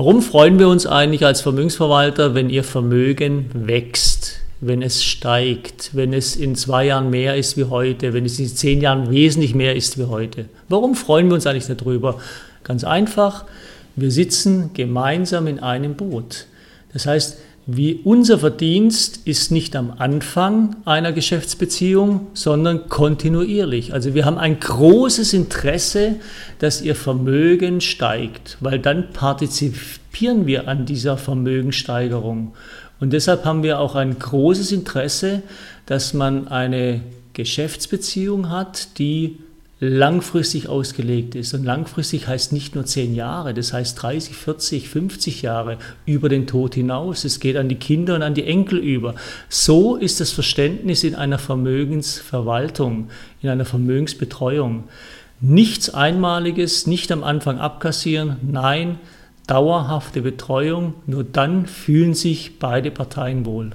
Warum freuen wir uns eigentlich als Vermögensverwalter, wenn Ihr Vermögen wächst, wenn es steigt, wenn es in zwei Jahren mehr ist wie heute, wenn es in zehn Jahren wesentlich mehr ist wie heute? Warum freuen wir uns eigentlich darüber? Ganz einfach, wir sitzen gemeinsam in einem Boot. Das heißt, wie unser Verdienst ist nicht am Anfang einer Geschäftsbeziehung, sondern kontinuierlich. Also wir haben ein großes Interesse, dass ihr Vermögen steigt, weil dann partizipieren wir an dieser Vermögensteigerung. Und deshalb haben wir auch ein großes Interesse, dass man eine Geschäftsbeziehung hat, die langfristig ausgelegt ist. Und langfristig heißt nicht nur zehn Jahre, das heißt 30, 40, 50 Jahre über den Tod hinaus. Es geht an die Kinder und an die Enkel über. So ist das Verständnis in einer Vermögensverwaltung, in einer Vermögensbetreuung. Nichts Einmaliges, nicht am Anfang abkassieren, nein, dauerhafte Betreuung, nur dann fühlen sich beide Parteien wohl.